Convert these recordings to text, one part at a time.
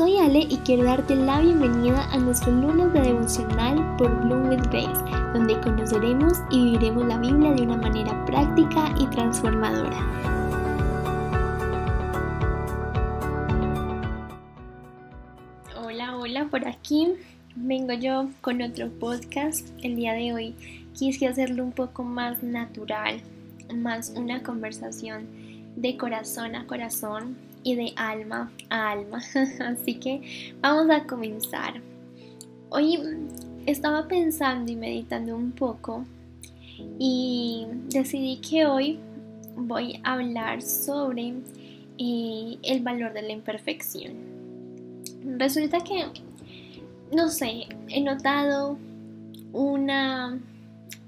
Soy Ale y quiero darte la bienvenida a nuestro lunes de devocional por Bloom with Grace, donde conoceremos y viviremos la Biblia de una manera práctica y transformadora. Hola, hola, por aquí vengo yo con otro podcast. El día de hoy quise hacerlo un poco más natural, más una conversación de corazón a corazón y de alma a alma. Así que vamos a comenzar. Hoy estaba pensando y meditando un poco y decidí que hoy voy a hablar sobre eh, el valor de la imperfección. Resulta que, no sé, he notado una,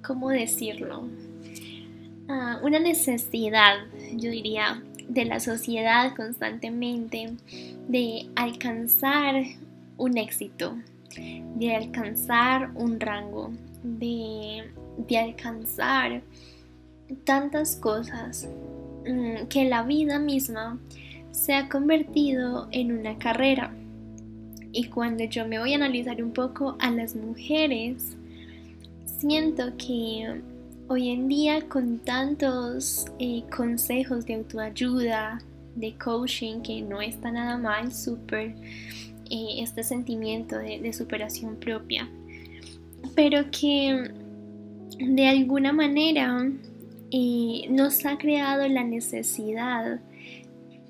¿cómo decirlo? Ah, una necesidad, yo diría, de la sociedad constantemente, de alcanzar un éxito, de alcanzar un rango, de, alcanzar tantas cosas mm, que la vida misma se ha convertido en una carrera. Y cuando yo me voy a analizar un poco a las mujeres, siento que Hoy en día con tantos eh, consejos de autoayuda, de coaching, que no está nada mal, súper eh, este sentimiento de, superación propia, pero que de alguna manera eh, nos ha creado la necesidad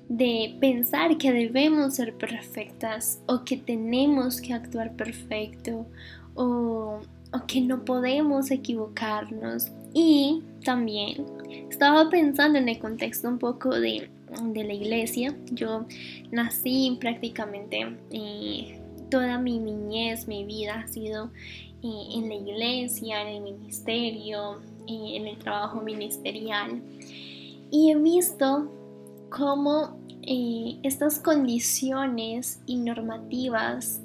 de pensar que debemos ser perfectas o que tenemos que actuar perfecto o, o que no podemos equivocarnos y también estaba pensando en el contexto un poco de, la iglesia. Yo nací prácticamente eh, toda mi niñez, mi vida ha sido eh, en la iglesia, en el ministerio, eh, en el trabajo ministerial. Y he visto cómo estas condiciones y normativas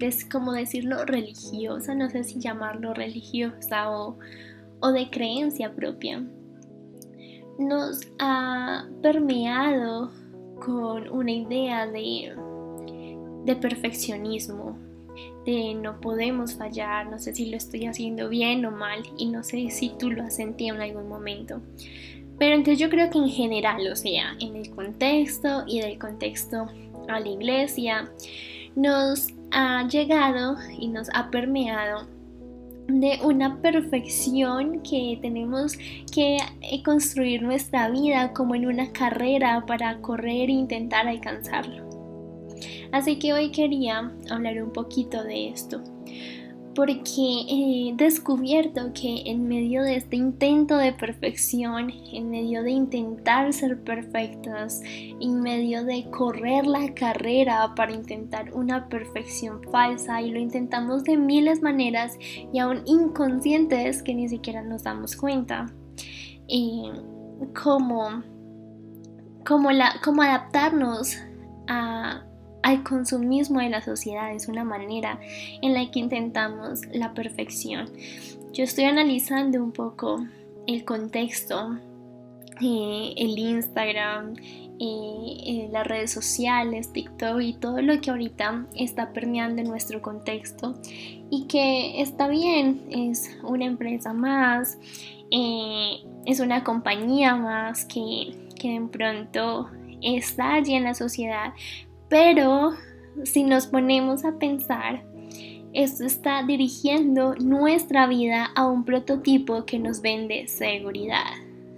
es como decirlo religiosa, no sé si llamarlo religiosa o, o de creencia propia, nos ha permeado con una idea de, de perfeccionismo, de no podemos fallar, no sé si lo estoy haciendo bien o mal y no sé si tú lo has sentido en algún momento. Pero entonces yo creo que en general, o sea, en el contexto y del contexto a la iglesia, nos ha llegado y nos ha permeado de una perfección que tenemos que eh, construir nuestra vida como en una carrera para correr e intentar alcanzarlo. Así que hoy quería hablar un poquito de esto porque he descubierto que en medio de este intento de perfección, en medio de intentar ser perfectas, en medio de correr la carrera para intentar una perfección falsa y lo intentamos de miles maneras y aún inconscientes que ni siquiera nos damos cuenta, como, como, la, como adaptarnos a al consumismo de la sociedad es una manera en la que intentamos la perfección. Yo estoy analizando un poco el contexto, eh, el Instagram, eh, eh, las redes sociales, TikTok y todo lo que ahorita está permeando en nuestro contexto y que está bien, es una empresa más, es una compañía más que, que de pronto está allí en la sociedad, pero si nos ponemos a pensar, esto está dirigiendo nuestra vida a un prototipo que nos vende seguridad.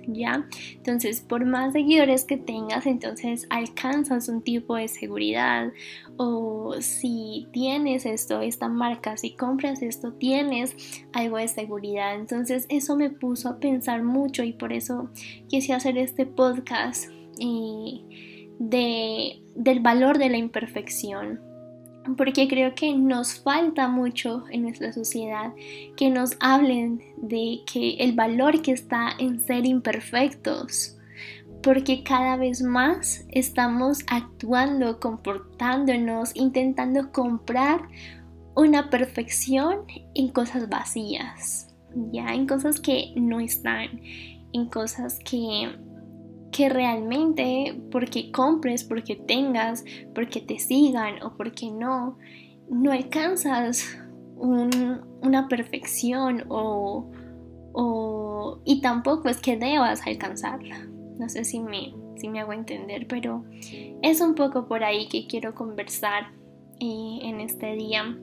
¿Ya? Entonces, por más seguidores que tengas, entonces alcanzas un tipo de seguridad. O si tienes esto, esta marca, si compras esto, tienes algo de seguridad. Entonces, eso me puso a pensar mucho y por eso quise hacer este podcast. De, del valor de la imperfección, porque creo que nos falta mucho en nuestra sociedad que nos hablen de que el valor que está en ser imperfectos, porque cada vez más estamos actuando, comportándonos, intentando comprar una perfección en cosas vacías, ya en cosas que no están, en cosas que que realmente porque compres, porque tengas, porque te sigan o porque no, no alcanzas una perfección o, y tampoco es que debas alcanzarla. No sé si me, si me hago entender, pero es un poco por ahí que quiero conversar eh, en este día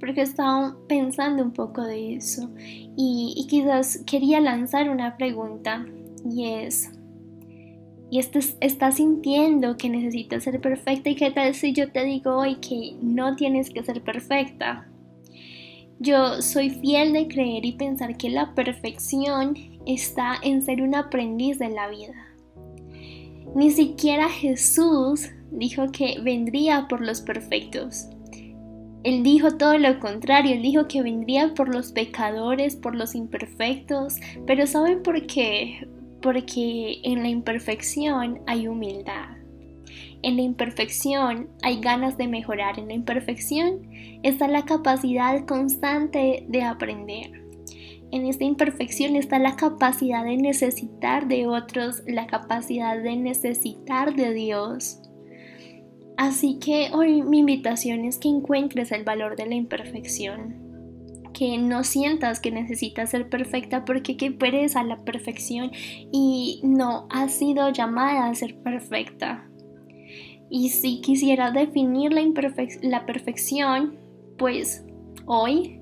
porque estaba pensando un poco de eso y, y, quizás quería lanzar una pregunta y es y estás sintiendo que necesitas ser perfecta y qué tal si yo te digo hoy que no tienes que ser perfecta. Yo soy fiel de creer y pensar que la perfección está en ser un aprendiz de la vida. Ni siquiera Jesús dijo que vendría por los perfectos. Él dijo todo lo contrario, él dijo que vendría por los pecadores, por los imperfectos, pero ¿saben por qué? Porque en la imperfección hay humildad. En la imperfección hay ganas de mejorar. En la imperfección está la capacidad constante de aprender. En esta imperfección está la capacidad de necesitar de otros, la capacidad de necesitar de Dios. Así que hoy mi invitación es que encuentres el valor de la imperfección que no sientas que necesitas ser perfecta porque qué pereza la perfección y no has sido llamada a ser perfecta. Y si quisiera definir la, la perfección, pues hoy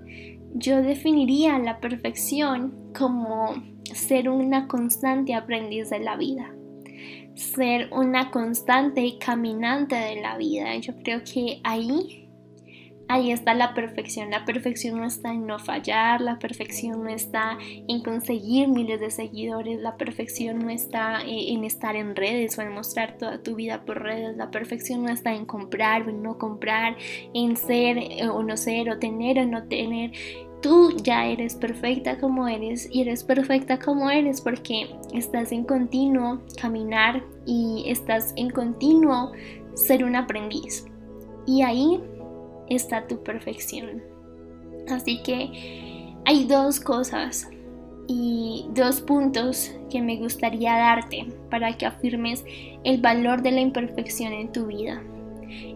yo definiría la perfección como ser una constante aprendiz de la vida ser una constante caminante de la vida. Yo creo que ahí ahí está la perfección. La perfección no está en no fallar, la perfección no está en conseguir miles de seguidores, la perfección no está eh, en estar en redes o en mostrar toda tu vida por redes, la perfección no está en comprar o en no comprar, en ser eh, o no ser o tener o no tener. Tú ya eres perfecta como eres y eres perfecta como eres porque estás en continuo caminar y estás en continuo ser un aprendiz. Y ahí está tu perfección. Así que hay dos cosas y dos puntos que me gustaría darte para que afirmes el valor de la imperfección en tu vida.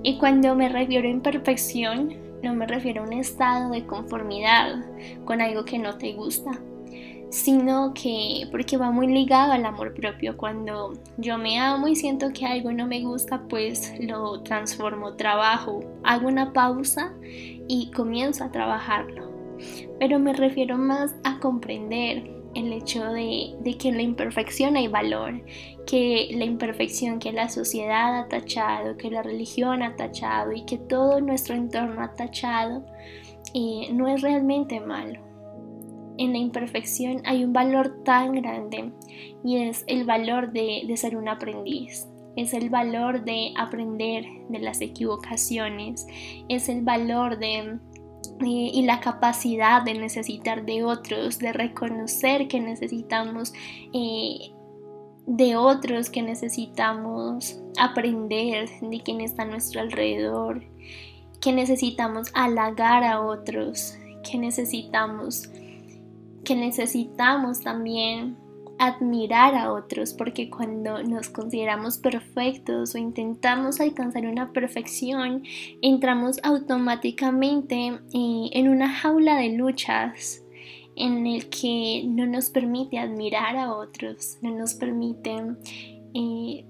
Y cuando me refiero a imperfección, no me refiero a un estado de conformidad con algo que no te gusta, sino que porque va muy ligado al amor propio. Cuando yo me amo y siento que algo no me gusta, pues lo transformo, trabajo, hago una pausa y comienzo a trabajarlo. Pero me refiero más a comprender el hecho de, que en la imperfección hay valor, que la imperfección que la sociedad ha tachado, que la religión ha tachado y que todo nuestro entorno ha tachado, eh, no es realmente malo en la imperfección hay un valor tan grande y es el valor de, ser un aprendiz. Es el valor de aprender de las equivocaciones. Es el valor de y la capacidad de necesitar de otros, de reconocer que necesitamos eh, de otros, que necesitamos aprender de quien está a nuestro alrededor, que necesitamos halagar a otros, que necesitamos que necesitamos también admirar a otros porque cuando nos consideramos perfectos o intentamos alcanzar una perfección entramos automáticamente eh, en una jaula de luchas en el que no nos permite admirar a otros, no nos permite eh,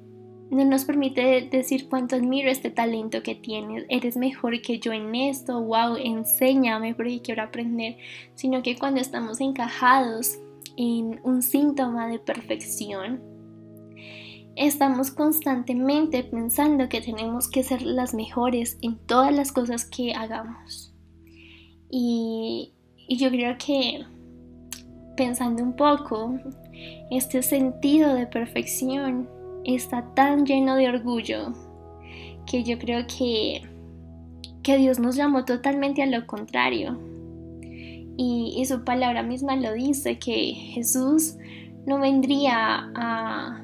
no nos permite decir cuánto admiro este talento que tienes, eres mejor que yo en esto, wow, enséñame porque quiero aprender, sino que cuando estamos encajados en un síntoma de perfección, estamos constantemente pensando que tenemos que ser las mejores en todas las cosas que hagamos. Y, y yo creo que pensando un poco, este sentido de perfección está tan lleno de orgullo que yo creo que, que Dios nos llamó totalmente a lo contrario. Y, su palabra misma lo dice, que Jesús no vendría a,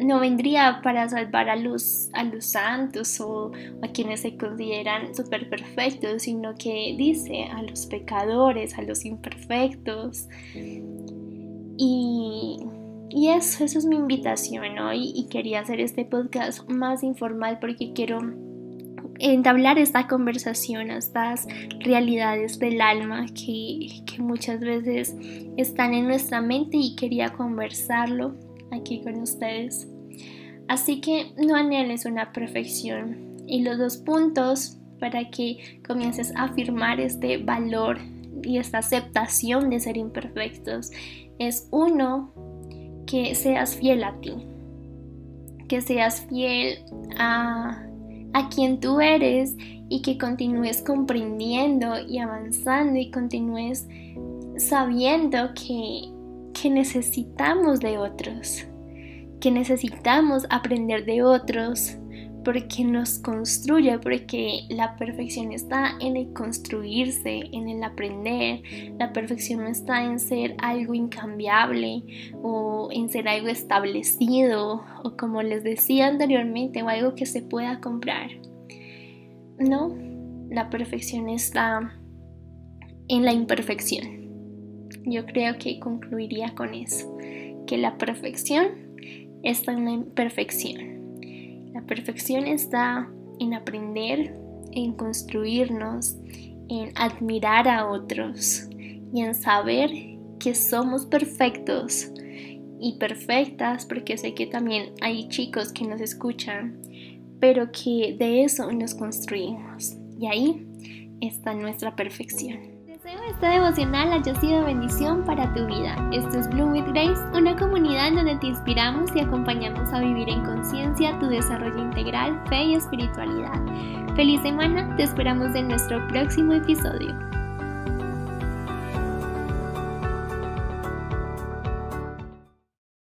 no vendría para salvar a los, a los santos o a quienes se consideran super perfectos, sino que dice a los pecadores, a los imperfectos. Y, y eso, eso es mi invitación hoy y quería hacer este podcast más informal porque quiero entablar esta conversación, estas realidades del alma que, que, muchas veces están en nuestra mente y quería conversarlo aquí con ustedes. Así que no anheles una perfección. Y los dos puntos para que comiences a afirmar este valor y esta aceptación de ser imperfectos es uno, que seas fiel a ti, que seas fiel a, a quien tú eres y que continúes comprendiendo y avanzando y continúes sabiendo que, que necesitamos de otros, que necesitamos aprender de otros, porque nos construye, porque la perfección está en el construirse, en el aprender, la perfección no está en ser algo incambiable o en ser algo establecido o como les decía anteriormente o algo que se pueda comprar. No, la perfección está en la imperfección. Yo creo que concluiría con eso, que la perfección está en la imperfección la perfección está en aprender, en construirnos, en admirar a otros y en saber que somos perfectos y perfectas, porque sé que también hay chicos que nos escuchan, pero que de eso nos construimos. Y ahí está nuestra perfección este devocional haya sido bendición para tu vida. Esto es Bloom with Grace, una comunidad donde te inspiramos y acompañamos a vivir en conciencia tu desarrollo integral, fe y espiritualidad. Feliz semana, te esperamos en nuestro próximo episodio.